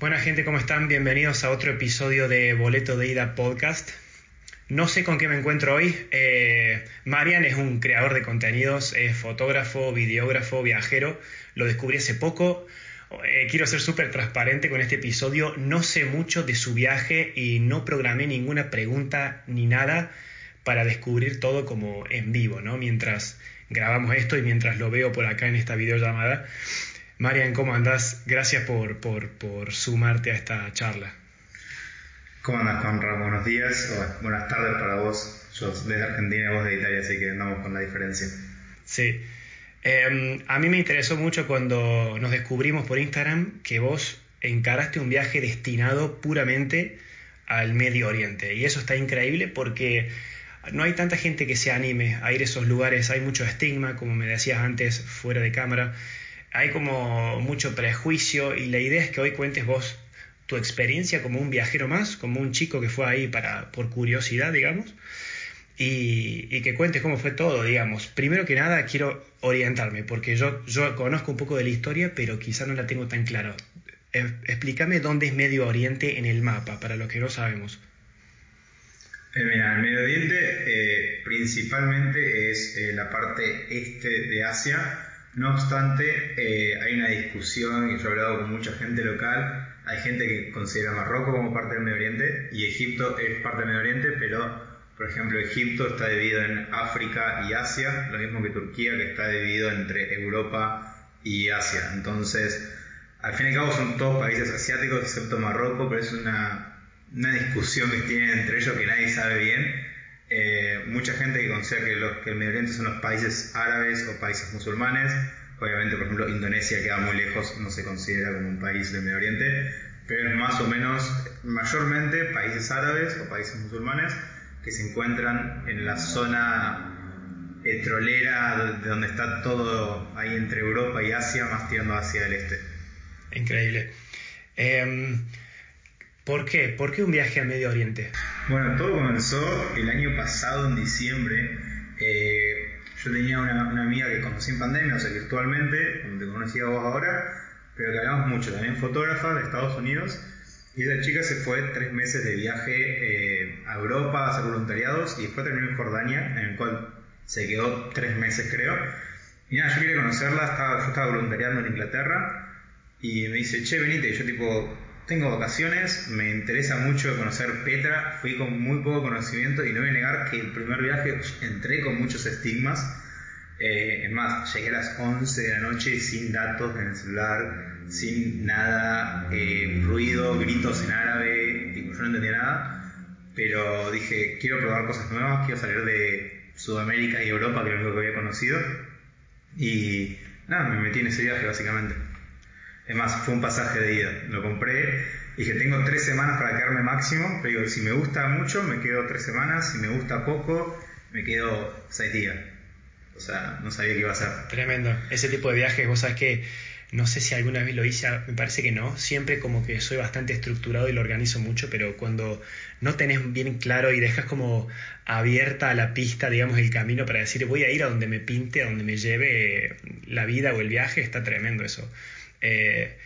Buena gente, ¿cómo están? Bienvenidos a otro episodio de Boleto de Ida Podcast. No sé con qué me encuentro hoy. Eh, Marian es un creador de contenidos, es fotógrafo, videógrafo, viajero. Lo descubrí hace poco. Eh, quiero ser súper transparente con este episodio. No sé mucho de su viaje y no programé ninguna pregunta ni nada para descubrir todo como en vivo, ¿no? Mientras grabamos esto y mientras lo veo por acá en esta videollamada. Marian, ¿cómo andás? Gracias por, por, sumarte a esta charla. ¿Cómo andas, Conrad? Buenos días o buenas tardes para vos. Yo desde Argentina y vos de Italia, así que andamos con la diferencia. Sí. Em, a mí me interesó mucho cuando nos descubrimos por Instagram que vos encaraste un viaje destinado puramente al Medio Oriente. Y eso está increíble porque no hay tanta gente que se anime a ir a esos lugares, hay mucho estigma, como me decías antes, fuera de cámara hay como mucho prejuicio y la idea es que hoy cuentes vos tu experiencia como un viajero más, como un chico que fue ahí para, por curiosidad, digamos, y, que cuentes cómo fue todo, digamos. Primero que nada quiero orientarme, porque yo, conozco un poco de la historia, pero quizá no la tengo tan claro. explícame dónde es Medio Oriente en el mapa, para los que no sabemos. Eh, mira, el Medio Oriente eh, principalmente es eh, la parte este de Asia, no obstante, eh, hay una discusión, y yo he hablado con mucha gente local, hay gente que considera Marruecos como parte del Medio Oriente y Egipto es parte del Medio Oriente, pero por ejemplo Egipto está dividido en África y Asia, lo mismo que Turquía que está dividido entre Europa y Asia. Entonces, al fin y al cabo son todos países asiáticos excepto Marruecos, pero es una, una discusión que tienen entre ellos que nadie sabe bien eh, mucha gente que considera que, que el Medio Oriente son los países árabes o países musulmanes. Obviamente, por ejemplo, Indonesia queda muy lejos, no se considera como un país del Medio Oriente, pero es más o menos, mayormente, países árabes o países musulmanes que se encuentran en la zona petrolera de donde está todo ahí entre Europa y Asia, más tirando hacia el este. Increíble. Em, ¿Por qué? ¿Por qué un viaje al Medio Oriente? Bueno, todo comenzó el año pasado, en diciembre. Eh, yo tenía una, amiga que conocí en pandemia, o sea, virtualmente, como te conocí a vos ahora, pero que hablamos mucho, también fotógrafa de Estados Unidos. Y esa chica se fue tres meses de viaje eh, a Europa a hacer voluntariados y después terminó en Jordania, en el cual se quedó tres meses, creo. Y nada, yo quería conocerla, estaba, yo estaba voluntariando en Inglaterra y me dice, che, venite. Y yo, tipo, tengo vacaciones, me interesa mucho conocer Petra, fui con muy poco conocimiento y no voy a negar que el primer viaje entré con muchos estigmas. Eh, es más, llegué a las 11 de la noche sin datos en el celular, sin nada, eh, ruido, gritos en árabe, yo no entendía nada, pero dije, quiero probar cosas nuevas, quiero salir de Sudamérica y Europa, que es lo único que había conocido, y nada, me metí en ese viaje básicamente. Es más, fue un pasaje de ida. Lo compré, dije, tengo tres semanas para quedarme máximo, pero digo, si me gusta mucho, me quedo tres semanas, si me gusta poco, me quedo seis días. O sea, no sabía qué iba a hacer. Tremendo. Ese tipo de viajes, vos sabes que no sé si alguna vez lo hice, me parece que no. Siempre como que soy bastante estructurado y lo organizo mucho, pero cuando no tenés bien claro y dejas como abierta la pista, digamos, el camino para decir voy a ir a donde me pinte, a donde me lleve la vida o el viaje, está tremendo eso. Eh,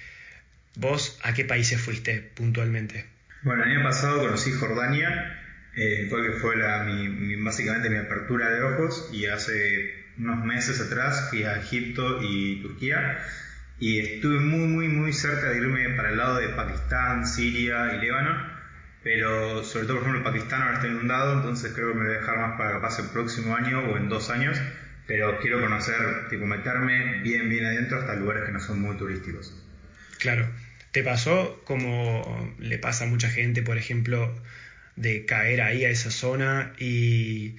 ¿Vos a qué países fuiste puntualmente? Bueno, el año pasado conocí Jordania, eh, que fue la, mi, básicamente mi apertura de ojos, y hace unos meses atrás fui a Egipto y Turquía, y estuve muy, muy, muy cerca de irme para el lado de Pakistán, Siria y Líbano, pero sobre todo, por ejemplo, Pakistán ahora está inundado, entonces creo que me voy a dejar más para capaz el próximo año o en dos años pero quiero conocer, tipo, meterme bien, bien adentro hasta lugares que no son muy turísticos. Claro. ¿Te pasó como le pasa a mucha gente, por ejemplo, de caer ahí a esa zona y,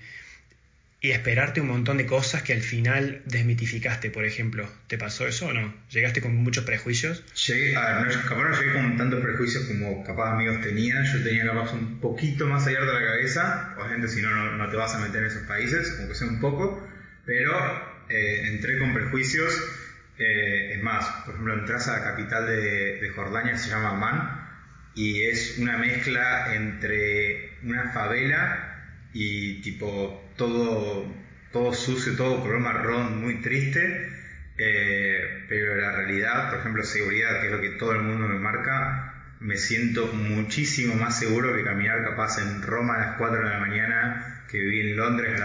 y esperarte un montón de cosas que al final desmitificaste, por ejemplo? ¿Te pasó eso o no? ¿Llegaste con muchos prejuicios? Llegué, a ver, no, capaz no llegué con tantos prejuicios como capaz amigos tenían, yo tenía capaz un poquito más abierta la cabeza, obviamente si no, no, no te vas a meter en esos países, como que sea un poco, pero eh, entré con prejuicios. Eh, es más, por ejemplo, entras a la capital de, Jordania, se llama Amman, y es una mezcla entre una favela y tipo todo, todo sucio, todo color marrón, muy triste. Eh, pero la realidad, por ejemplo, seguridad, que es lo que todo el mundo me marca, me siento muchísimo más seguro que caminar capaz en Roma a las 4 de la mañana, que viví en Londres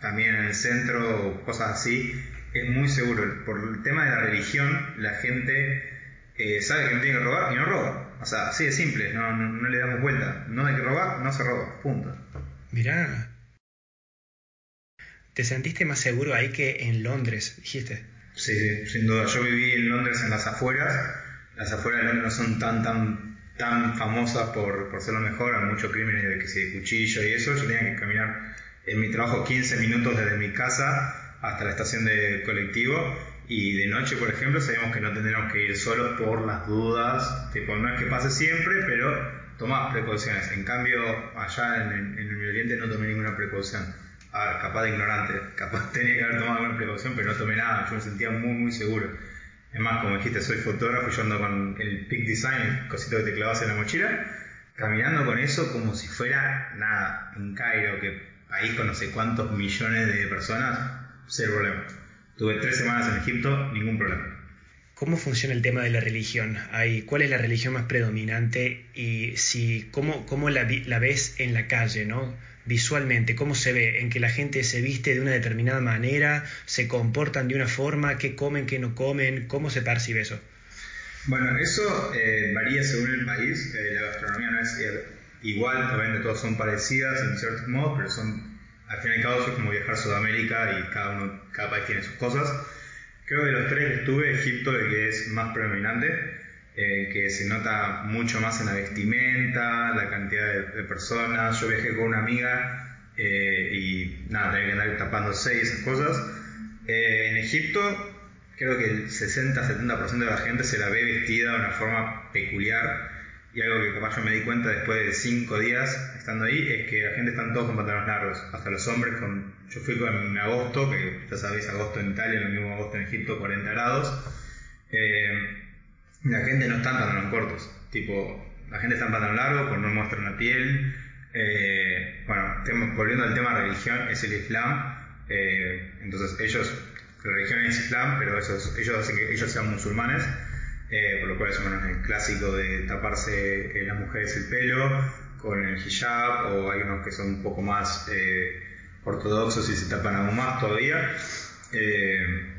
también en el centro o cosas así. Es muy seguro. Por el tema de la religión, la gente eh, sabe que no tiene que robar y no roba. O sea, así de simple, no, no, le damos vuelta. No hay que robar, no se roba. Punto. Mirá. ¿Te sentiste más seguro ahí que en Londres, dijiste? Sí, sin duda. Yo viví en Londres en las afueras. Las afueras de Londres no son tan, tan, tan famosas por, por ser lo mejor. Hay mucho crimen de que se cuchillo y eso. Yo tenía que caminar en mi trabajo 15 minutos desde mi casa hasta la estación de colectivo y de noche, por ejemplo, sabemos que no tendríamos que ir solos por las dudas. Tipo, no es que pase siempre, pero tomás precauciones. En cambio, allá en, en el Medio Oriente no tomé ninguna precaución a ver, capaz de ignorante, capaz tenía que haber tomado alguna precaución, pero no tomé nada, yo me sentía muy, muy seguro. Es más, como dijiste, soy fotógrafo y yo ando con el Peak Design, el cosito que te clavas en la mochila, caminando con eso como si fuera nada, en Cairo, que ahí con no sé cuántos millones de personas, cero problema. Tuve tres semanas en Egipto, ningún problema. ¿Cómo funciona el tema de la religión? ¿Cuál es la religión más predominante y si, cómo, cómo la, la ves en la calle, ¿no? visualmente? ¿Cómo se ve? ¿En que la gente se viste de una determinada manera? ¿Se comportan de una forma? ¿Qué comen, qué no comen? ¿Cómo se percibe eso? Bueno, eso eh, varía según el país. Eh, la gastronomía no es igual, obviamente todas son parecidas en ciertos modos, pero son, al fin y al cabo, es como viajar a Sudamérica y cada, uno, cada país tiene sus cosas. Creo que de los tres que estuve, Egipto el que es más predominante. Eh, que se nota mucho más en la vestimenta, la cantidad de, personas. Yo viajé con una amiga eh, y nada, tenía que andar tapándose y esas cosas. Eh, en Egipto, creo que el 60-70% de la gente se la ve vestida de una forma peculiar. Y algo que capaz yo me di cuenta después de 5 días estando ahí es que la gente está todos con pantalones largos, hasta los hombres con... Yo fui con agosto, que ya sabéis, agosto en Italia, lo mismo agosto en Egipto, 40 grados. Eh, la gente no está en pantalones cortos. Tipo, la gente está en pantalón largo, pues no muestra una piel. Eh, bueno, volviendo al tema religión, es el Islam. Eh, entonces ellos, la religión es Islam, pero ellos hacen que ellos sean musulmanes. Eh, por lo cual es bueno, el clásico de taparse las mujeres el pelo con el hijab, o hay unos que son un poco más ortodoxos y se tapan aún más todavía.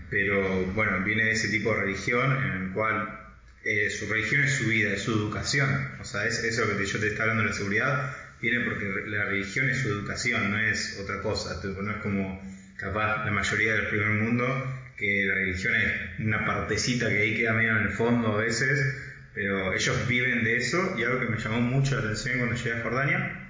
pero bueno, viene de ese tipo de religión en el cual eh, su religión es su vida, es su educación. O sea, es eso que yo te estaba hablando de la seguridad, viene porque la religión es su educación, no es otra cosa. No es como capaz la mayoría del primer mundo, que la religión es una partecita que ahí queda medio en el fondo a veces, pero ellos viven de eso y algo que me llamó mucho la atención cuando llegué a Jordania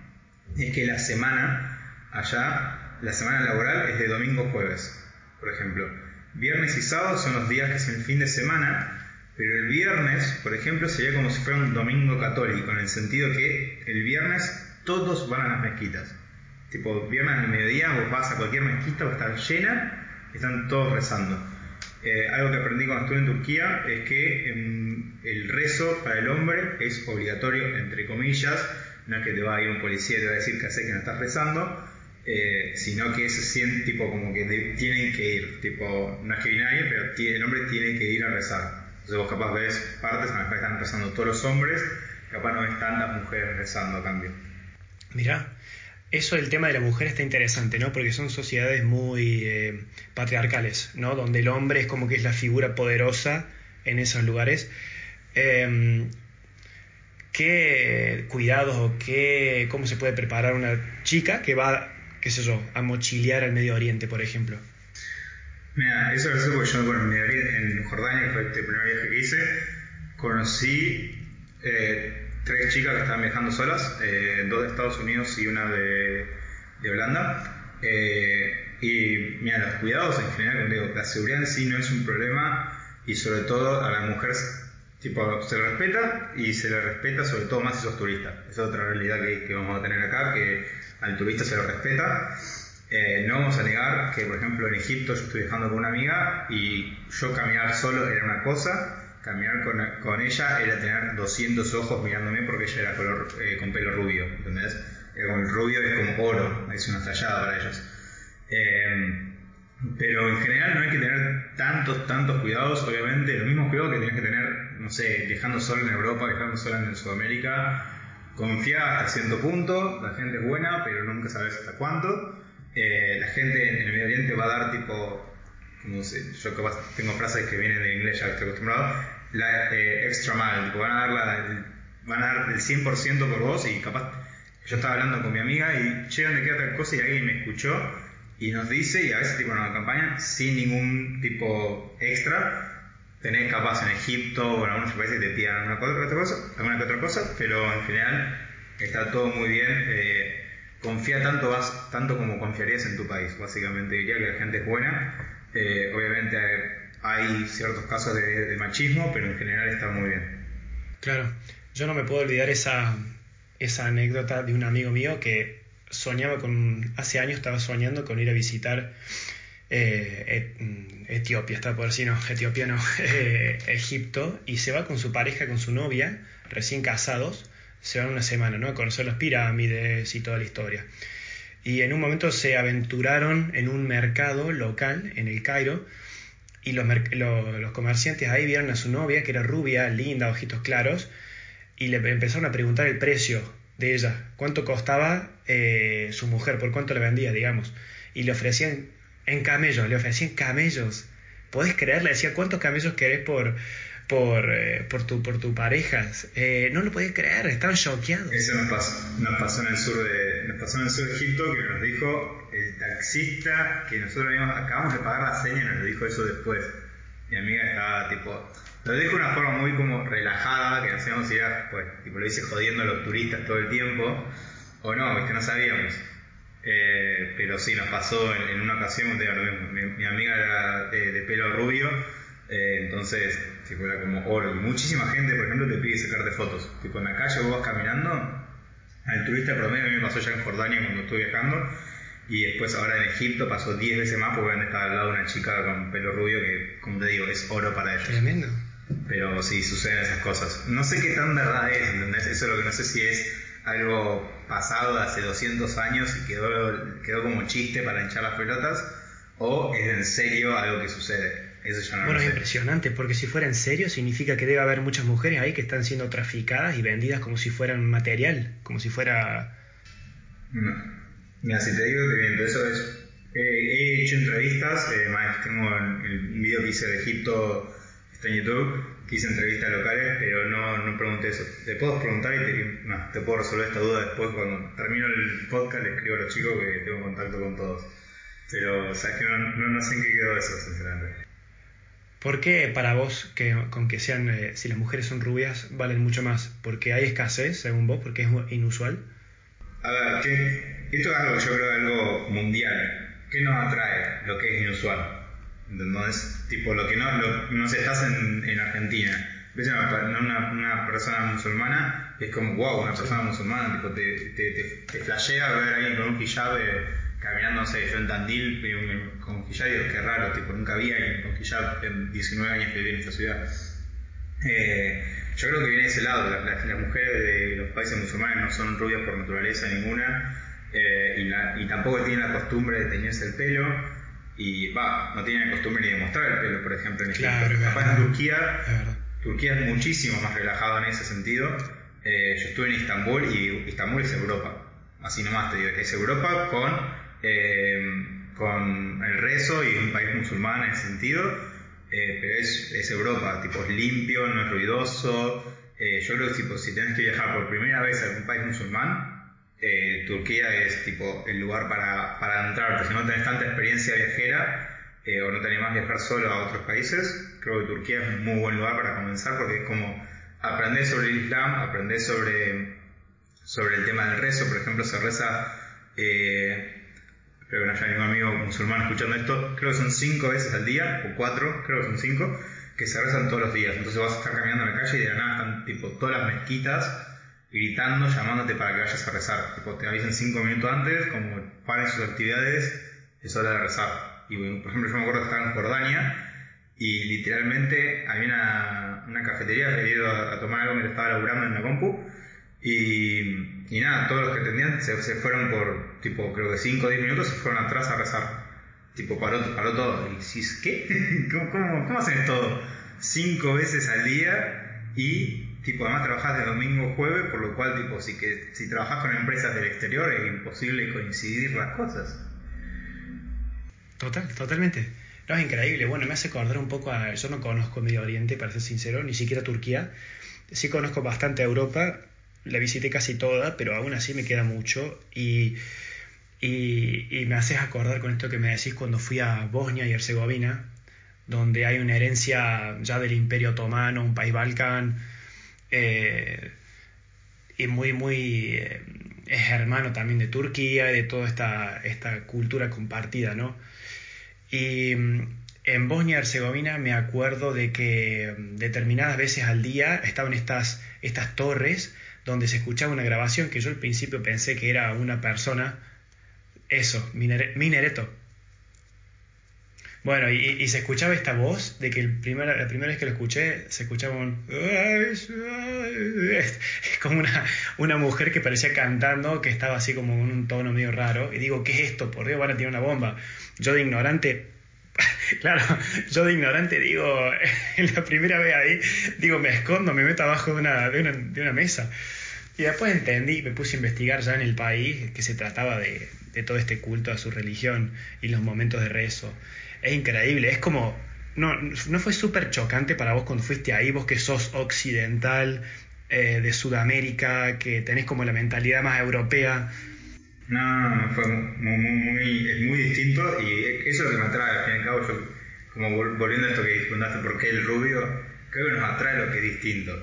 es que la semana allá, la semana laboral es de domingo a jueves, por ejemplo. Viernes y sábado son los días que es el fin de semana pero el viernes, por ejemplo, sería como si fuera un domingo católico, en el sentido que el viernes todos van a las mezquitas. Tipo, viernes al mediodía vos vas a cualquier mezquita, va a estar llena, están todos rezando. Eh, algo que aprendí cuando estuve en Turquía es que em, el rezo para el hombre es obligatorio, entre comillas, no es que te va a ir un policía y te va a decir que hace que no estás rezando, eh, sino que se siente tipo como que tienen que ir, tipo, no es que viene nadie, pero el hombre tiene que ir a rezar. Entonces vos capaz ves partes en las que están rezando todos los hombres, capaz no ves tantas mujeres rezando a cambio. Mirá, eso del tema de la mujer está interesante, ¿no? Porque son sociedades muy eh, patriarcales, ¿no? Donde el hombre es como que es la figura poderosa en esos lugares. Em, ¿Qué cuidados o qué, cómo se puede preparar una chica que va, qué sé yo, a mochilear al Medio Oriente, por ejemplo? Mira, eso sé porque yo bueno, en Jordania, que fue el primer viaje que hice, conocí eh, tres chicas que estaban viajando solas, eh, dos de Estados Unidos y una de, de Holanda. Eh, y mira, los cuidados en general, digo, la seguridad en sí no es un problema y sobre todo a las mujeres tipo, se le respeta y se le respeta sobre todo más si sos turista. Esa es otra realidad que, que vamos a tener acá, que al turista se lo respeta eh, no vamos a negar que, por ejemplo, en Egipto yo estoy viajando con una amiga y yo caminar solo era una cosa, caminar con, ella era tener 200 ojos mirándome porque ella era color, eh, con pelo rubio, ¿entendés? El rubio es como oro, es una tallada para ellos. pero en general no hay que tener tantos, tantos cuidados, obviamente, los mismos cuidados que tienes que tener no sé, dejando solo en Europa, dejando solo en Sudamérica, confía hasta cierto punto, la gente es buena, pero nunca sabes hasta cuánto. Eh, la gente en el Medio Oriente va a dar tipo, como sé, yo capaz tengo frases que vienen de inglés, ya estoy acostumbrado, la eh, extra mal, tipo, van a dar la, van a dar el 100% por vos y capaz yo estaba hablando con mi amiga y che, ¿dónde queda tal cosa? Y alguien me escuchó y nos dice, y a veces tipo nos campaña sin ningún tipo extra. Tenés capaz en Egipto o en algunos países te pidan alguna otra cosa, alguna que otra cosa, pero en general está todo muy bien. Eh, confía tanto, vas, tanto como confiarías en tu país, básicamente. Diría que la gente es buena. Eh, obviamente hay ciertos casos de machismo, pero en general está muy bien. Claro, yo no me puedo olvidar esa, esa anécdota de un amigo mío que soñaba con, hace años estaba soñando con ir a visitar eh, mm, Etiopía, está por decir, no, Etiopía no, eh, Egipto, y se va con su pareja, con su novia, recién casados, se van una semana, ¿no? A conocer las pirámides y toda la historia. Y en un momento se aventuraron en un mercado local en el Cairo, y los, los comerciantes ahí vieron a su novia, que era rubia, linda, ojitos claros, y le empezaron a preguntar el precio de ella, cuánto costaba eh, su mujer, por cuánto le vendía, digamos. Y le ofrecían en camellos, le ofrecían camellos. ¿Podés creer? Le decía, ¿cuántos camellos querés por, por, eh, por, tu, por tu pareja? Eh, no lo podés creer, estaban choqueados. Eso nos pasó, nos pasó, en el sur de, nos pasó en el sur de Egipto, que nos dijo el taxista que nosotros acabamos de pagar la seña, nos lo dijo eso después. Mi amiga estaba tipo, lo dijo de una forma muy como relajada, que hacíamos ir pues, tipo lo hice jodiendo a los turistas todo el tiempo, o no, que no sabíamos. Eh, pero sí, nos pasó en, una ocasión, mi, amiga era de, pelo rubio, entonces tipo, era como oro. Y muchísima gente, por ejemplo, te pide sacarte fotos. Tipo, en la calle vos vas caminando, al turista promedio, a mí me pasó ya en Jordania cuando estuve viajando, y después ahora en Egipto pasó 10 veces más porque han estado al lado de una chica con pelo rubio que, como te digo, es oro para ellos. Tremendo. Pero sí, suceden esas cosas. No sé qué tan verdad es, ¿entendés? Eso es lo que no sé si es algo pasado de hace 200 años y quedó, quedó como chiste para hinchar las pelotas, o es en serio algo que sucede. Eso ya no bueno, es impresionante, porque si fuera en serio significa que debe haber muchas mujeres ahí que están siendo traficadas y vendidas como si fueran material, como si fuera... No. Mira, si te digo, te miento, eso es... he hecho entrevistas, eh, tengo el video que hice de Egipto está en YouTube, que hice entrevistas locales, pero no, no pregunté eso. Te puedo preguntar y te, no, te puedo resolver esta duda después cuando termino el podcast, le escribo a los chicos que tengo contacto con todos. Pero, sabes que no, no, sé en qué quedó eso, sinceramente. ¿Por qué para vos, que con que sean, eh, si las mujeres son rubias, valen mucho más? ¿Porque hay escasez, según vos? ¿Porque es inusual? A ver, que esto es algo, yo creo, algo mundial. ¿Qué nos atrae lo que es inusual? Entonces, tipo, lo que no, no se estás en, en Argentina. Ves una, una, persona musulmana es como, wow, una persona musulmana, tipo, te, te, te, flashea ver a alguien con un hijab eh, caminando, no sé, yo en Tandil con un y digo, qué raro, tipo, nunca vi a alguien con hijab en 19 años que vive en esta ciudad. Eh, yo creo que viene de ese lado, las, mujeres de los países musulmanes no son rubias por naturaleza ninguna eh, y, y tampoco tienen la costumbre de teñirse el pelo y va, no tienen costumbre ni de mostrar el pelo, por ejemplo, en. Capaz en Turquía, Turquía es muchísimo más relajado en ese sentido. Eh, yo estuve en Istambul y Istambul es Europa, así nomás te digo, es Europa con, eh, con el rezo y un país musulmán en ese sentido, eh, pero es, es, Europa, tipo es limpio, no es ruidoso. yo creo que tipo, si tienes que viajar por primera vez a algún país musulmán, eh, Turquía es tipo el lugar para, para entrar, si no tenés tanta experiencia viajera eh, o no te animás a viajar solo a otros países, creo que Turquía es un muy buen lugar para comenzar porque es como aprender sobre el Islam, aprender sobre, sobre el tema del rezo, por ejemplo, se reza, eh, creo que no haya ningún amigo musulmán escuchando esto, creo que son cinco veces al día, o cuatro, creo que son cinco, que se rezan todos los días. Entonces vas a estar caminando en la calle y de la nada están tipo todas las mezquitas gritando, llamándote para que vayas a rezar. Tipo, te avisan cinco minutos antes, como paren sus actividades, es hora de rezar. Y por ejemplo, yo me acuerdo que estaba en Jordania y literalmente había una, cafetería, había ido a, tomar algo mientras estaba laburando en la compu. Y, y nada, todos los que atendían se, se, fueron por, tipo, creo que 5 o 10 minutos, se fueron atrás a rezar. Tipo, paró, paró todo. Y decís, ¿qué? ¿Cómo, cómo, cómo hacen todo? Cinco veces al día y tipo además trabajas de domingo a jueves, por lo cual tipo si que si trabajas con empresas del exterior es imposible coincidir las cosas. Total, totalmente. No, es increíble. Bueno, me hace acordar un poco a... Yo no conozco Medio Oriente, para ser sincero, ni siquiera Turquía. Sí conozco bastante a Europa, la visité casi toda, pero aún así me queda mucho. Y, y, me haces acordar con esto que me decís cuando fui a Bosnia y Herzegovina, donde hay una herencia ya del Imperio Otomano, un país balcán, eh, y muy, muy... Eh, es hermano también de Turquía y de toda esta, esta cultura compartida, ¿no? Y mm, en Bosnia y Herzegovina me acuerdo de que mm, determinadas veces al día estaban estas, estas torres donde se escuchaba una grabación que yo al principio pensé que era una persona, eso, Minereto. Bueno, y, se escuchaba esta voz de que el primer, la primera vez que lo escuché se escuchaba un... Es como una, una mujer que parecía cantando, que estaba así como en un tono medio raro. Y digo, ¿qué es esto? Por Dios, van a tirar una bomba. Yo de ignorante claro, yo de ignorante digo, en la primera vez ahí, digo, me escondo, me meto abajo de una, de una, de una mesa. Y después entendí, me puse a investigar ya en el país que se trataba de, de todo este culto a su religión y los momentos de rezo es increíble, es como, no, no fue súper chocante para vos cuando fuiste ahí, vos que sos occidental, eh, de Sudamérica, que tenés como la mentalidad más europea. No, fue muy, muy, es muy distinto y eso es lo que me atrae, al fin y al cabo, yo, como volviendo a esto que preguntaste por qué el rubio, creo que nos atrae lo que es distinto.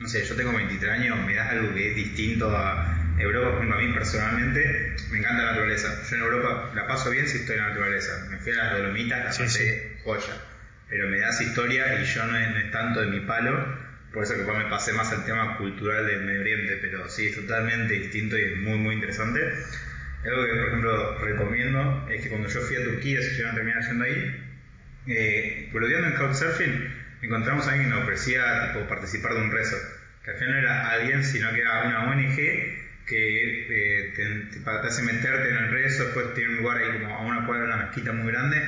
No sé, yo tengo 23 años, me das algo que es distinto a, Europa, por ejemplo, a mí personalmente me encanta la naturaleza. Yo en Europa la paso bien si estoy en la naturaleza. Me fui a las Dolomitas, la pasé joya. Pero me das historia y yo no es, tanto de mi palo, por eso que me pasé más al tema cultural del Medio Oriente, pero sí, es totalmente distinto y es muy, muy interesante. Algo que, por ejemplo, recomiendo es que cuando yo fui a Turquía, si yo no terminar yendo ahí, eh, en Couchsurfing, encontramos a alguien que nos ofrecía tipo, participar de un rezo, que al final no era alguien, sino que era una ONG que eh, te, te, hace meterte en el rezo, después tiene un lugar ahí como a una cuadra, una mezquita muy grande,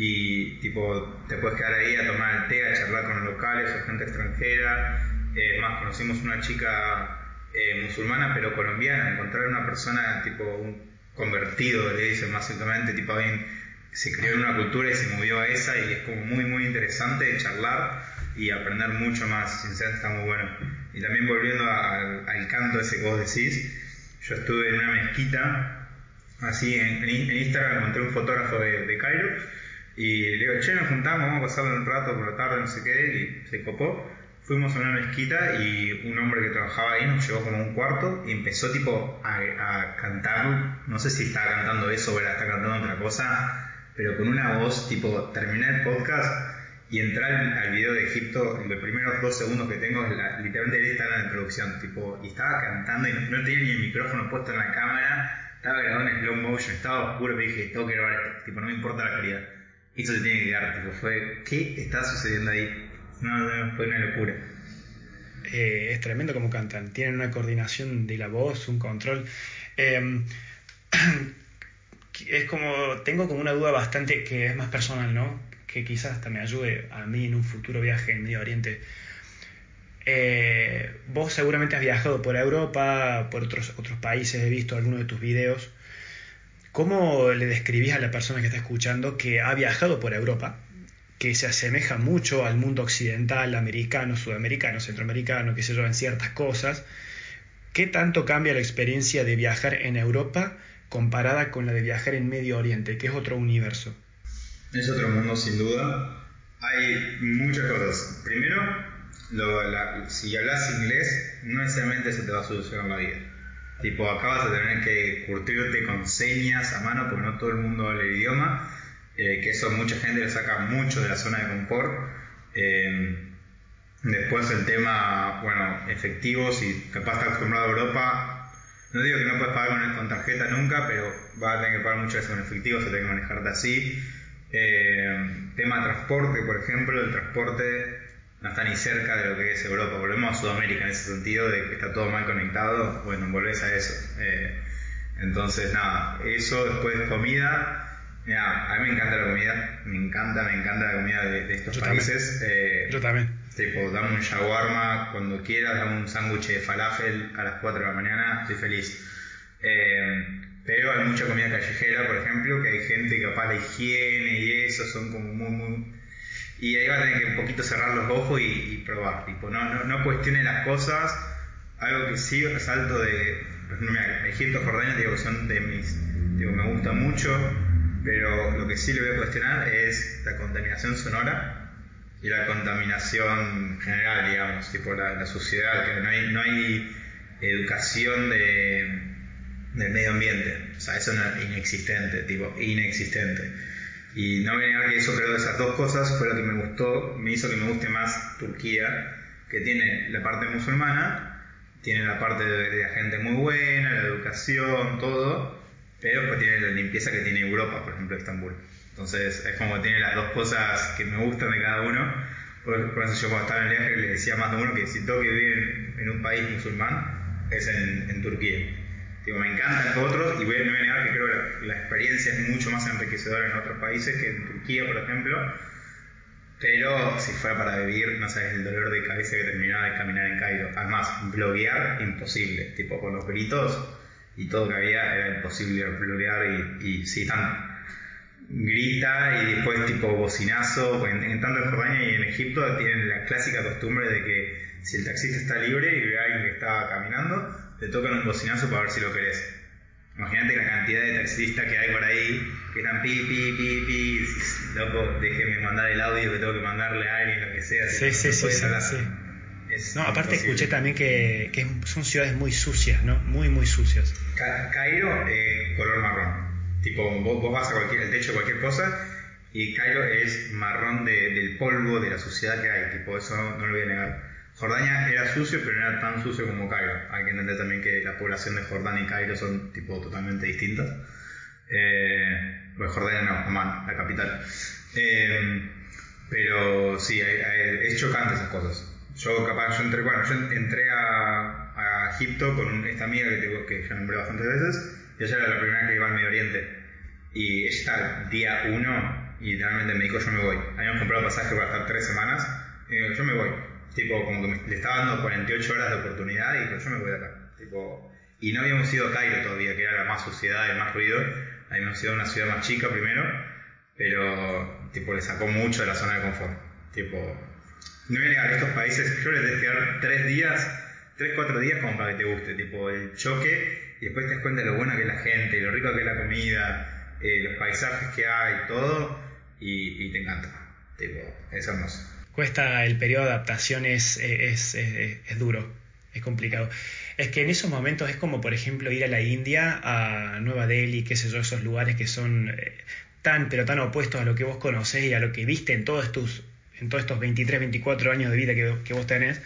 y tipo te puedes quedar ahí a tomar el té, a charlar con los locales o gente extranjera. Eh, más conocimos una chica eh, musulmana pero colombiana, encontrar una persona tipo un convertido, le dicen básicamente, tipo alguien se crió en una cultura y se movió a esa y es como muy muy interesante charlar y aprender mucho más, sinceramente está muy bueno. Y también volviendo al, canto ese que vos decís, yo estuve en una mezquita, así en, en Instagram encontré un fotógrafo de, de, Cairo y le digo, che, nos juntamos, vamos a pasar un rato por la tarde, no sé qué, y se copó. Fuimos a una mezquita y un hombre que trabajaba ahí nos llevó como un cuarto y empezó tipo a, a cantar, no sé si estaba cantando eso o era estaba cantando otra cosa, pero con una voz tipo, terminé el podcast y entrar al video de Egipto, los primeros dos segundos que tengo, literalmente él está en la introducción, tipo, y estaba cantando y no, tenía ni el micrófono puesto en la cámara, estaba grabado en slow motion, estaba oscuro, me dije, tengo que grabar esto, tipo, no me importa la calidad. Eso se tiene que quedar, tipo, fue, ¿qué está sucediendo ahí? No, no, fue una locura. Eh, es tremendo como cantan, tienen una coordinación de la voz, un control. Em, es como, tengo como una duda bastante que es más personal, ¿no? que quizás hasta me ayude a mí en un futuro viaje en Medio Oriente. Eh, vos seguramente has viajado por Europa, por otros, otros países, he visto algunos de tus videos. ¿Cómo le describís a la persona que está escuchando que ha viajado por Europa, que se asemeja mucho al mundo occidental, americano, sudamericano, centroamericano, que se yo, en ciertas cosas? ¿Qué tanto cambia la experiencia de viajar en Europa comparada con la de viajar en Medio Oriente, que es otro universo? Es otro mundo sin duda. Hay muchas cosas. Primero, si hablas inglés, no necesariamente eso te va a solucionar la vida. Tipo, acabas de tener que curtirte con señas a mano porque no todo el mundo habla el idioma, eh, que eso mucha gente le saca mucho de la zona de confort. Eh, después el tema, bueno, efectivo, si capaz estás acostumbrado a Europa, no digo que no puedes pagar con, con tarjeta nunca, pero vas a tener que pagar muchas veces con efectivo, se tiene que manejarte así. Eh, tema transporte, por ejemplo, el transporte no está ni cerca de lo que es Europa. Volvemos a Sudamérica en ese sentido de que está todo mal conectado. Bueno, volvés a eso. Eh, entonces, nada, eso después comida. Mira, a mí me encanta la comida, me encanta, me encanta la comida de, estos Yo países. Eh, Yo también. Tipo, dame un shawarma cuando quieras, dame un sándwich de falafel a las 4 de la mañana, estoy feliz. Eh, pero hay mucha comida callejera, por ejemplo, que hay gente que capaz la higiene y eso son como muy, muy... Y ahí va a tener que un poquito cerrar los ojos y, probar. Tipo, no, no, no cuestione las cosas. Algo que sí resalto de, Egipto, Jordania, digo son de mis... Digo, me gusta mucho, pero lo que sí le voy a cuestionar es la contaminación sonora y la contaminación general, digamos, tipo la, la suciedad, no hay, no hay educación de del medio ambiente. O sea, eso es inexistente, tipo, inexistente. Y no negar que eso creo esas dos cosas fue lo que me gustó, me hizo que me guste más Turquía, que tiene la parte musulmana, tiene la parte de, la gente muy buena, la educación, todo, pero pues tiene la limpieza que tiene Europa, por ejemplo, Estambul. Entonces es como que tiene las dos cosas que me gustan de cada uno. Por, eso yo cuando estaba en el viaje le decía más de uno que si tengo que vivir en, un país musulmán es en, en Turquía Digo, me encantan otros y voy, no voy a negar que creo que la, experiencia es mucho más enriquecedora en otros países que en Turquía, por ejemplo. Pero si fuera para vivir, no sabes el dolor de cabeza que terminaba de caminar en Cairo. Además, bloguear, imposible. Tipo, con los gritos y todo que había, era imposible bloguear y, y tan grita y después tipo bocinazo. En, en, tanto en Jordania y en Egipto tienen la clásica costumbre de que si el taxista está libre y ve a alguien que está caminando, te tocan un bocinazo para ver si lo querés. Imagínate la cantidad de taxistas que hay por ahí que están pi, pi, pi, pi. Loco, déjeme mandar el audio que tengo que mandarle a alguien, lo que sea. Sí, sí, sí, sí, No, aparte escuché también que, que, son ciudades muy sucias, ¿no? Muy, muy sucias. Cairo es color marrón. Tipo, vos, vos, vas a cualquier, el techo de cualquier cosa y Cairo es marrón de, del polvo, de la suciedad que hay. Tipo, eso no lo voy a negar. Jordania era sucio, pero no era tan sucio como Cairo. Hay que entender también que la población de Jordania y Cairo son tipo totalmente distintas. Eh, pues Jordania no, Amán, la capital. Eh, pero sí, es chocante esas cosas. Yo capaz, yo entré, bueno, yo entré a, a Egipto con esta amiga que, te, que ya nombré bastantes veces, y ella era la primera que iba al Medio Oriente. Y ella está día uno y literalmente me dijo yo me voy. Habíamos comprado pasaje para estar tres semanas, y digo, yo me voy Tipo, como que le estaba dando 48 horas de oportunidad y dijo, yo me voy de acá. Tipo, y no habíamos ido a Cairo todavía, que era la más suciedad y más ruido. Habíamos ido a una ciudad más chica primero, pero tipo le sacó mucho de la zona de confort. Tipo, no voy a negar, estos países, yo les dejé quedar tres días, tres, cuatro días como para que te guste, tipo el choque, y después te das cuenta de lo buena que es la gente, lo rico que es la comida, eh, los paisajes que hay, todo, y, y te encanta. Tipo, es hermoso cuesta el periodo de adaptación es, es, es, duro, es complicado. Es que en esos momentos es como, por ejemplo, ir a la India, a Nueva Delhi, qué sé yo, esos lugares que son eh, tan, pero tan opuestos a lo que vos conocés y a lo que viste en todos, tus, en todos estos 23, 24 años de vida que, que vos tenés.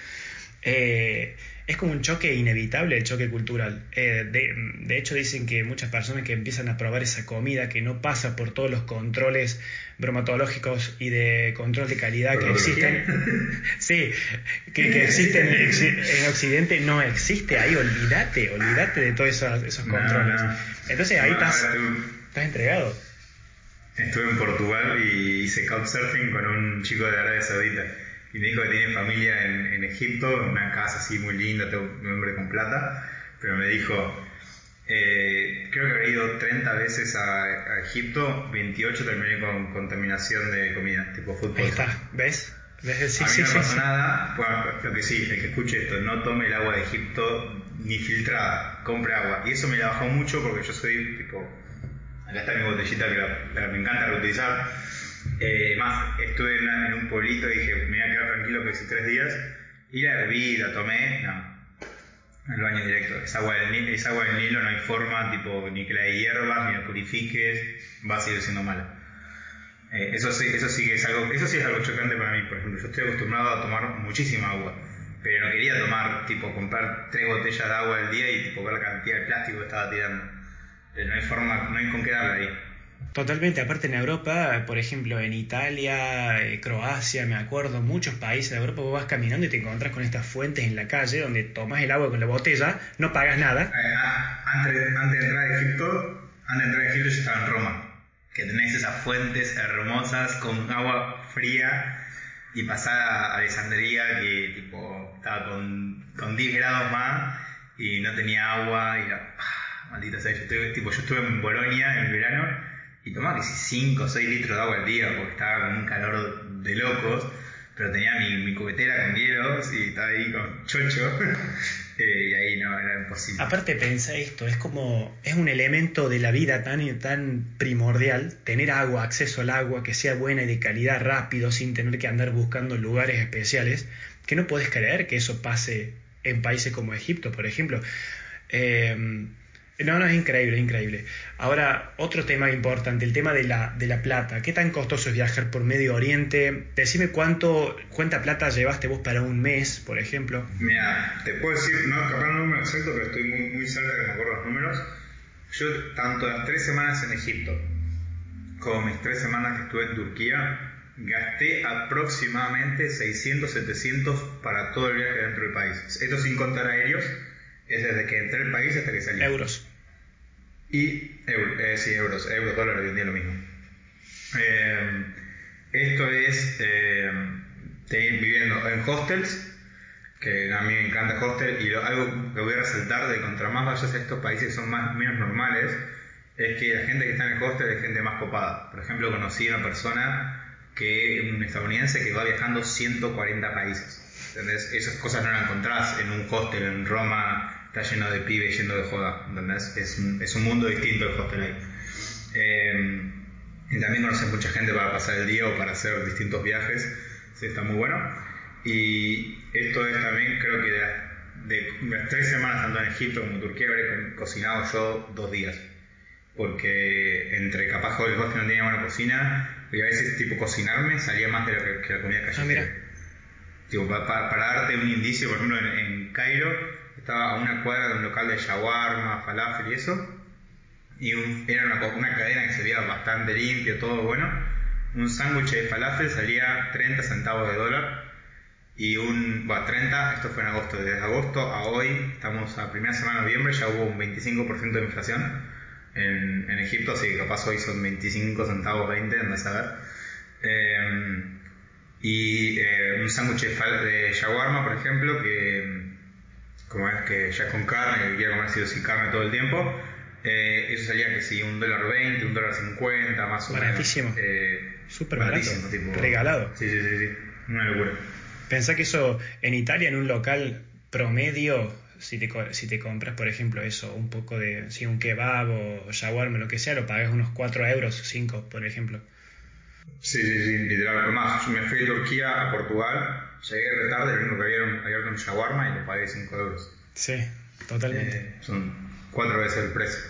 Eh, es como un choque inevitable el choque cultural. Eh, de, hecho dicen que muchas personas que empiezan a probar esa comida que no pasa por todos los controles bromatológicos y de control de calidad que existen, sí, que, existen en, Occidente, no existe ahí, olvídate, olvídate de todos esos, controles. Entonces ahí estás, estás entregado. Estuve en Portugal y hice couchsurfing con un chico de Arabia Saudita y me dijo que tiene familia en, Egipto, una casa así muy linda, tengo un hombre con plata, pero me dijo, eh, creo que había ido 30 veces a, Egipto, 28 terminé con contaminación de comida, tipo fútbol. Ahí está, ¿ves? ¿Ves? Sí, a mí no pasa nada, bueno, lo que sí, el que escuche esto, no tome el agua de Egipto ni filtrada, compre agua. Y eso me la bajó mucho porque yo soy tipo, acá está mi botellita que me encanta reutilizar eh, más, estuve en, un pueblito y dije, me voy a quedar tranquilo que hice tres días. Y la herví, la tomé, no. El baño directo. Es agua, del, es agua del Nilo, no hay forma, tipo, ni que la hierbas, ni la purifiques, va a seguir siendo mala. Eh, eso, sí, eso sí que es algo, eso sí es algo chocante para mí, por ejemplo. Yo estoy acostumbrado a tomar muchísima agua, pero no quería tomar, tipo, comprar tres botellas de agua al día y tipo ver la cantidad de plástico que estaba tirando. No hay forma, no hay con qué darle ahí. Totalmente, aparte en Europa, por ejemplo, en Italia, eh, Croacia, me acuerdo, muchos países de Europa, vos vas caminando y te encontrás con estas fuentes en la calle donde tomas el agua con la botella, no pagas nada. Eh, ah, antes, de entrar a Egipto, antes de entrar a Egipto yo estaba en Roma. que tenés esas fuentes hermosas con agua fría y pasar a Alessandría que tipo estaba con, con 10 grados más y no tenía agua y era, ah, maldita sea, yo estuve, tipo, yo estuve en Bolonia en el verano y tomaba que 5 o 6 litros de agua al día porque estaba con un calor de locos pero tenía mi, cubetera con hielos y estaba ahí con chocho eh, y ahí no, era imposible. Aparte pensa esto, es como, es un elemento de la vida tan, tan primordial, tener agua, acceso al agua, que sea buena y de calidad rápido, sin tener que andar buscando lugares especiales, que no puedes creer que eso pase en países como Egipto, por ejemplo. Eh, no, no, es increíble, increíble. Ahora, otro tema importante, el tema de la, de la plata. ¿Qué tan costoso es viajar por Medio Oriente? Decime cuánto, cuánta plata llevaste vos para un mes, por ejemplo. Mira, te puedo decir, no, capaz no número exacto, pero estoy muy, muy cerca que me acuerdo los números. Yo, tanto las tres semanas en Egipto como mis tres semanas que estuve en Turquía, gasté aproximadamente 600, 700 para todo el viaje dentro del país. Esto sin contar aéreos, es desde que entré al país hasta que salí. Euros. Y euro, eh, sí, euros, euros, dólares, hoy en día lo mismo. Eh, esto es eh, viviendo en hostels, que a mí me encanta hostel, y algo que voy a resaltar de contra más vayas a estos países que son más, menos normales, es que la gente que está en el hostel es gente más copada. Por ejemplo, conocí a una persona que, un estadounidense que va viajando 140 países. ¿Entendés? Esas cosas no las encontrás en un hostel en Roma, está lleno de pibes yendo de joda, ¿entendés? Es un, es un mundo distinto el hostel ahí. Eh, y también conoces mucha gente para pasar el día o para hacer distintos viajes, sí, está muy bueno. Y esto es también, creo que de, las tres semanas tanto en Egipto como en Turquía habré cocinado yo dos días. Porque entre capaz que el hostel no tenía buena cocina, y a veces tipo cocinarme salía más de lo que, la comida callejera. Ah, tipo, para, para, darte un indicio, por ejemplo, en, en Cairo estaba a una cuadra de un local de shawarma, falafel y eso. Y era una, una, cadena que se veía bastante limpio, todo bueno. Un sándwich de falafel salía 30 centavos de dólar. Y un, bueno, 30, esto fue en agosto. Desde agosto a hoy, estamos a primera semana de noviembre, ya hubo un 25% de inflación en, en, Egipto, así que capaz hoy son 25 centavos, 20, andás a ver. Eh, y eh, un sándwich de shawarma, por ejemplo, que como es que ya con carne, que quiere comer si sí carne todo el tiempo, eh, eso salía que sí, un dólar 20, un dólar 50, más o menos. Baratísimo. Eh, Súper barato. Regalado. Sí, sí, sí, sí, una locura. Pensá que eso en Italia, en un local promedio, si te, si te compras, por ejemplo, eso, un poco de, si un kebab o shawarma, lo que sea, lo pagas unos 4 euros, 5, por ejemplo. Sí, sí, sí, literal. Además, me fui de Turquía a Portugal, llegué tarde, lo único que había abierto un shawarma y lo pagué 5 euros. Sí, totalmente. Eh, son cuatro veces el precio.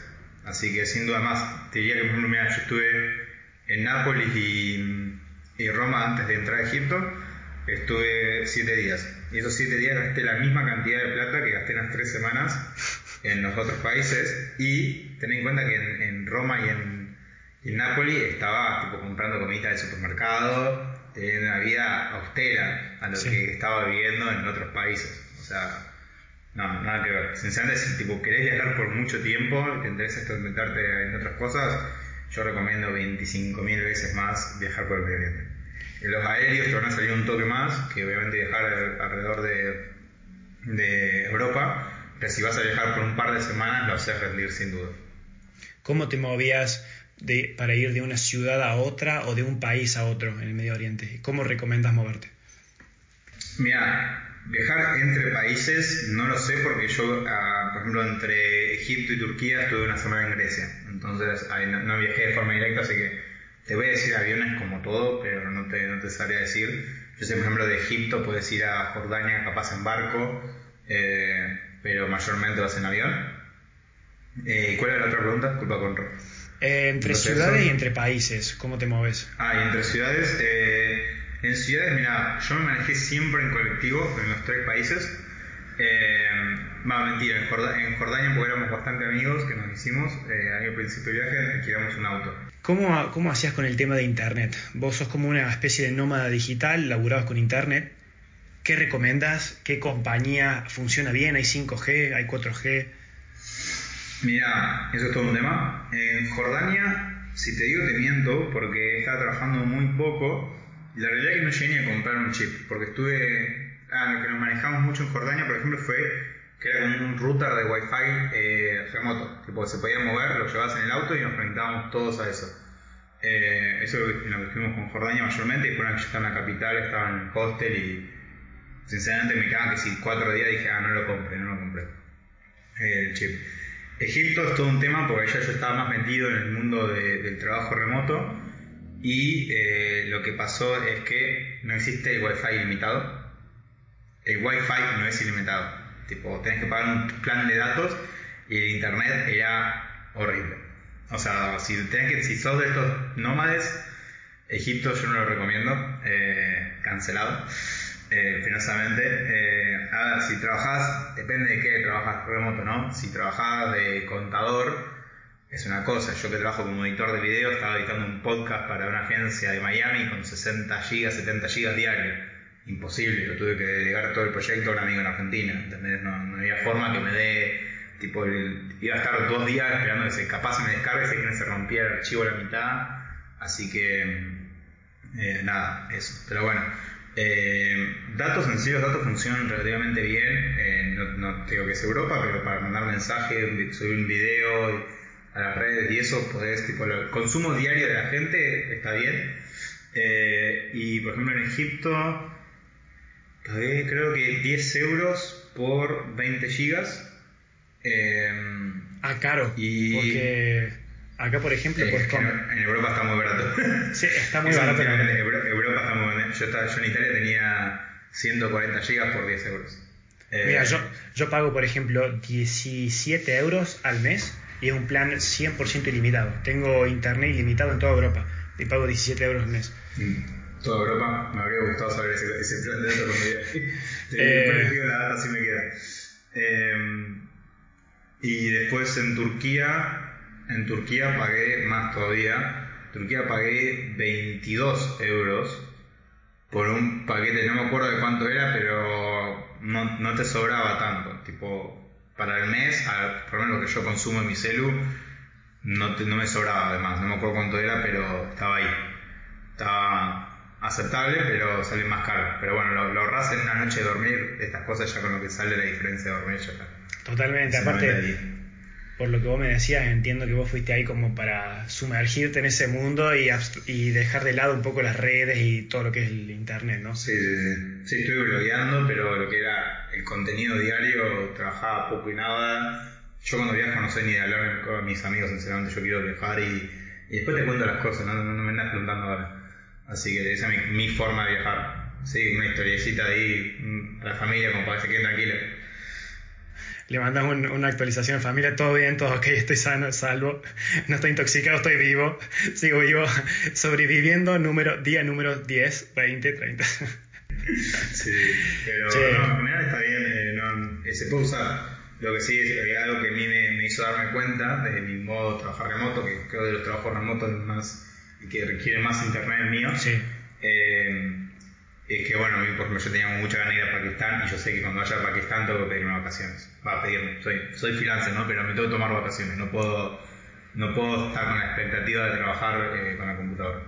Así que sin duda más, te diría que, por ejemplo, yo estuve en Nápoles y, y, Roma antes de entrar a Egipto, estuve 7 días. Y esos 7 días gasté la misma cantidad de plata que gasté en las 3 semanas en los otros países. Y ten en cuenta que en, en Roma y en y en Napoli estaba tipo, comprando comida de supermercado, teniendo una vida austera a lo que estaba viviendo en otros países. O sea, no, nada que ver. Sinceramente, si tipo, querés viajar por mucho tiempo y te interesa meterte en otras cosas, yo recomiendo 25.000 veces más viajar por el Medio Oriente. En los aéreos te van a salir un toque más, que obviamente viajar alrededor de, de Europa, pero si vas a viajar por un par de semanas lo haces rendir sin duda. ¿Cómo te movías de, para ir de una ciudad a otra o de un país a otro en el Medio Oriente? ¿Cómo recomiendas moverte? Mira, viajar entre países no lo sé porque yo, ah, por ejemplo, entre Egipto y Turquía estuve una semana en Grecia. Entonces no, viajé de forma directa, así que te voy a decir aviones como todo, pero no te, no te sabría decir. Yo sé, por ejemplo, de Egipto puedes ir a Jordania capaz en barco, eh, pero mayormente vas en avión. Eh, ¿Cuál era la otra pregunta? Disculpa, con eh, entre ciudades y entre países, ¿cómo te mueves? Ah, y entre ciudades. Eh, en ciudades, mira, yo me manejé siempre en colectivo en los tres países. Eh, va, mentira, en, Jordania, porque éramos bastante amigos que nos hicimos eh, al principio del viaje, alquilamos un auto. ¿Cómo, ¿Cómo hacías con el tema de internet? Vos sos como una especie de nómada digital, laburabas con internet. ¿Qué recomendas? ¿Qué compañía funciona bien? ¿Hay 5G? ¿Hay 4G? Mira, eso es todo un tema. En Jordania si te digo te miento, porque estaba trabajando muy poco. La realidad es que no llegué a comprar un chip, porque estuve. Ah, lo que nos manejamos mucho en Jordania, por ejemplo, fue que era como un router de Wi-Fi eh, remoto. Tipo, se podía mover, lo llevabas en el auto y nos conectábamos todos a eso. Eh, eso es lo que estuvimos con Jordania mayormente. Y después, que estaba en la capital, estaba en el hostel y. Sinceramente, me quedaban que si cuatro días dije, ah, no lo compré, no lo compré. Eh, el chip. Egipto es todo un tema porque ya yo estaba más metido en el mundo del trabajo remoto y eh, lo que pasó es que no existe el wifi ilimitado. El wifi no es ilimitado. Tipo, tenés que pagar un plan de datos y el internet era horrible. O sea, si, tenés que, si sos de estos nómades, Egipto yo no lo recomiendo, eh, cancelado eh. Eh, si trabajas, depende de qué trabajas remoto, ¿no? Si trabajas de contador, es una cosa. Yo que trabajo como editor de video, estaba editando un podcast para una agencia de Miami con 60 gigas, 70 gigas diarios. Imposible, lo tuve que delegar todo el proyecto a un amigo en Argentina, ¿entendés? No, había forma que me dé, tipo, iba a estar dos días esperando que se capaz me descargue, sé que se rompía el archivo a la mitad, así que, eh, nada, eso. Pero bueno, eh, datos sencillos, datos funcionan relativamente bien. Eh, no, no, digo que es Europa, pero para mandar mensajes, subir un video a las redes y eso, podés, tipo, el consumo diario de la gente está bien. Eh, y por ejemplo en Egipto, pagué creo que 10 euros por 20 gigas. ah, caro. Y, porque Acá, por ejemplo, pues En Europa está muy barato. Sí, está muy barato. Europa está muy barato. Yo, yo en Italia tenía 140 gigas por 10 euros. Mira, eh, yo, yo pago, por ejemplo, 17 euros al mes y es un plan 100% ilimitado. Tengo internet ilimitado en toda Europa y pago 17 euros al mes. Mm. Toda Europa, me habría gustado saber ese, ese plan de datos cuando eh, la data si me queda. Eh, y después en Turquía en Turquía pagué más todavía. En Turquía pagué 22 euros por un paquete, no me acuerdo de cuánto era, pero no, no te sobraba tanto. Tipo, para el mes, por lo menos lo que yo consumo en mi celu, no, no me sobraba además. No me acuerdo cuánto era, pero estaba ahí. Estaba aceptable, pero sale más caro. Pero bueno, lo, ahorras en una noche de dormir, estas cosas ya con lo que sale la diferencia de dormir ya está. Totalmente, aparte por lo que vos me decías, entiendo que vos fuiste ahí como para sumergirte en ese mundo y, y dejar de lado un poco las redes y todo lo que es el internet, ¿no? Sí, sí, sí. estuve blogueando, pero lo que era el contenido diario, trabajaba poco y nada. Yo cuando viajo no sé ni de hablar con mis amigos, sinceramente, yo quiero viajar y, después te cuento las cosas, no, me andas preguntando ahora. Así que esa es mi, forma de viajar. Sí, una historiecita ahí mm, la familia como para que se queden tranquilos le mandas una actualización de familia, todo bien, todo ok, estoy sano, salvo, no estoy intoxicado, estoy vivo, sigo vivo, sobreviviendo, número, día número 10, 20, 30. Sí, pero no, en general está bien, eh, no, eh, se puede usar. Lo que sí es algo que a mí me, hizo darme cuenta desde mi modo de trabajar remoto, que creo de los trabajos remotos más que requieren más internet mío. Sí. Eh, es que bueno, a mí por ejemplo yo tenía mucha ganas de ir a Pakistán y yo sé que cuando vaya a Pakistán tengo que pedirme vacaciones. Va a pedirme, soy, soy freelancer, ¿no? Pero me tengo que tomar vacaciones, no puedo, no puedo estar con la expectativa de trabajar eh, con la computadora.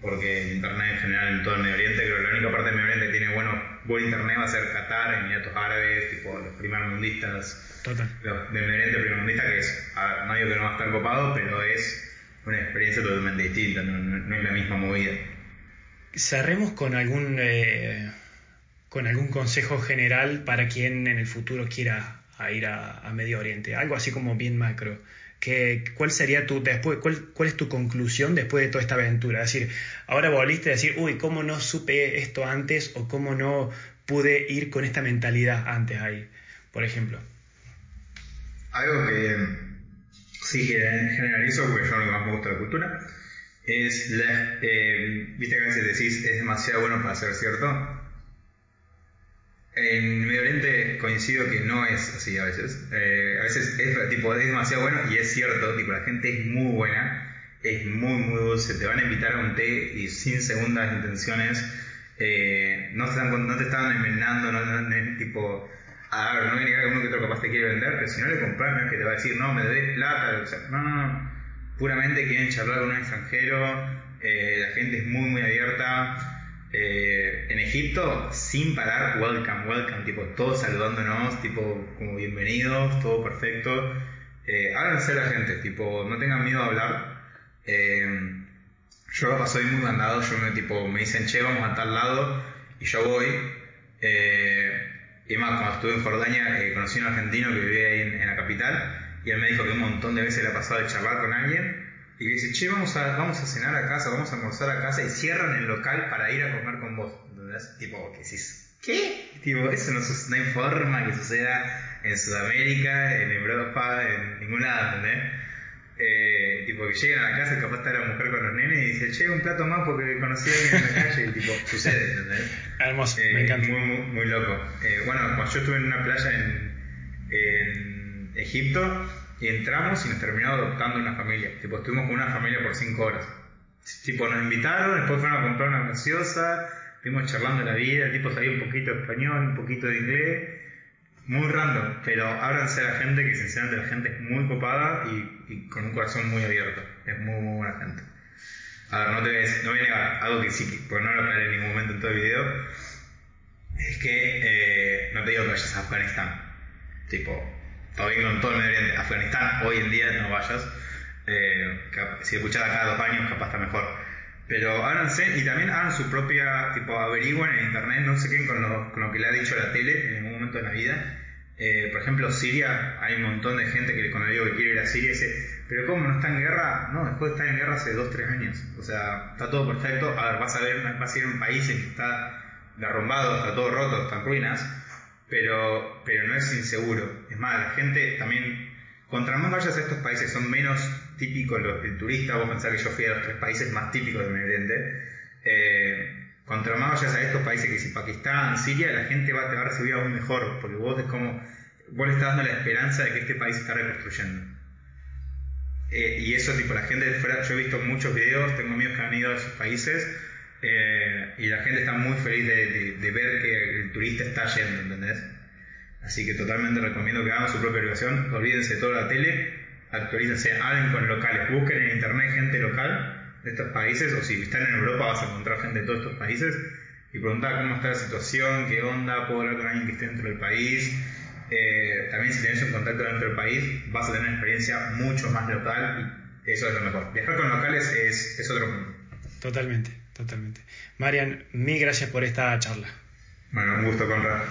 Porque el internet en general en todo el Medio Oriente, creo que la única parte del Medio Oriente que tiene bueno, buen internet va a ser Qatar, Emiratos Árabes, tipo los primermundistas. Total. Los del Medio Oriente primermundista que es, a, no digo que no va a estar copado, pero es una experiencia totalmente distinta, no es la misma movida cerremos con algún, eh, con algún consejo general para quien en el futuro quiera ir a, Medio Oriente, algo así como bien macro. Que, ¿Cuál sería tu, después, cuál, cuál es tu conclusión después de toda esta aventura? Es decir, ahora volviste a decir, uy, ¿cómo no supe esto antes o cómo no pude ir con esta mentalidad antes ahí, por ejemplo? Algo que sí generalizo, porque yo lo que me gusta la cultura, es la, eh, viste que a veces decís es demasiado bueno para ser cierto. En Medio Oriente coincido que no es así a veces. Eh, a veces es, tipo, es demasiado bueno y es cierto, tipo, la gente es muy buena, es muy, muy dulce. Te van a invitar a un té y sin segundas intenciones. Eh, no, te están, no te están envenenando, no, no, es tipo, a ver, no voy a que uno que otro capaz te quiere vender, pero si no le compras no es que te va a decir, no, me debes plata, o sea, no, no, no puramente quieren charlar con un extranjero, eh, la gente es muy, muy abierta. Eh, en Egipto, sin parar, welcome, welcome, tipo, todos saludándonos, tipo, como bienvenidos, todo perfecto. Eh, háganse la gente, tipo, no tengan miedo a hablar. Eh, yo soy muy mandado, yo me, tipo, me dicen, che, vamos a tal lado, y yo voy. Eh, y más, cuando estuve en Jordania, conocí a un argentino que vivía ahí en, la capital, y él me dijo que un montón de veces le ha pasado de charlar con alguien, y me dice, che, vamos a, vamos a cenar a casa, vamos a almorzar a casa, y cierran el local para ir a comer con vos. ¿Entendés? Tipo, que decís, ¿qué? Tipo, eso no, no hay forma que suceda en Sudamérica, en Europa, en ningún lado, ¿entendés? Eh, tipo que llegan a la casa y capaz está la mujer con los nenes y dice, che, un plato más porque conocí a alguien en la calle y tipo, sucede, ¿entendés? Hermoso, eh, me encanta. Muy, muy, muy loco. Eh, bueno, cuando yo estuve en una playa en, en Egipto y entramos y nos terminó adoptando una familia. Tipo, estuvimos con una familia por cinco horas. Tipo, nos invitaron, después fueron a comprar una gaseosa, estuvimos charlando de la vida, tipo sabía un poquito de español, un poquito de inglés muy random, pero ábranse a la gente, que sinceramente la gente es muy copada y, y, con un corazón muy abierto. Es muy, muy buena gente. A ver, no te voy a, no voy a negar algo que sí, porque no lo aclaré en ningún momento en todo el video. Es que eh, no te digo que vayas a Afganistán. Tipo, todo bien con todo el Medio Oriente. Afganistán, hoy en día no vayas. Eh, si escuchás acá dos años, capaz está mejor. Pero ábranse y también hagan su propia, tipo, averigüen en internet, no se queden con lo, con lo que le ha dicho la tele en ningún momento de la vida. Eh, por ejemplo, Siria, hay un montón de gente que cuando digo que quiere ir a Siria dice, pero ¿cómo no está en guerra? No, después de estar en guerra hace 2-3 años. O sea, está todo perfecto. A ver, vas a, ver, vas a ir a un país en que está derrumbado, está todo roto, está en ruinas, pero, pero no es inseguro. Es más, la gente también, contra más vayas a estos países, son menos típicos los del turista. Vos pensás que yo fui a los tres países más típicos del Medio Oriente. Eh, contra más vayas a estos países que si Pakistán, Siria, la gente va, te va a recibir aún mejor, porque vos es como, vos le estás dando la esperanza de que este país se está reconstruyendo. Eh, y eso, tipo, la gente de fuera, yo he visto muchos videos, tengo amigos que han ido a esos países, eh, y la gente está muy feliz de, ver que el turista está yendo, ¿entendés? Así que totalmente recomiendo que hagan su propia educación, olvídense de toda la tele, actualícense, hablen con locales, busquen en internet gente local de estos países, o si están en Europa vas a encontrar gente de todos estos países y preguntar cómo está la situación, qué onda, puedo hablar con alguien que esté dentro del país. Eh, también si tenés un contacto dentro del país vas a tener una experiencia mucho más local y eso es lo mejor. Viajar con locales es, es otro mundo. Totalmente, totalmente. Marian, mil gracias por esta charla. Bueno, un gusto, Conrad.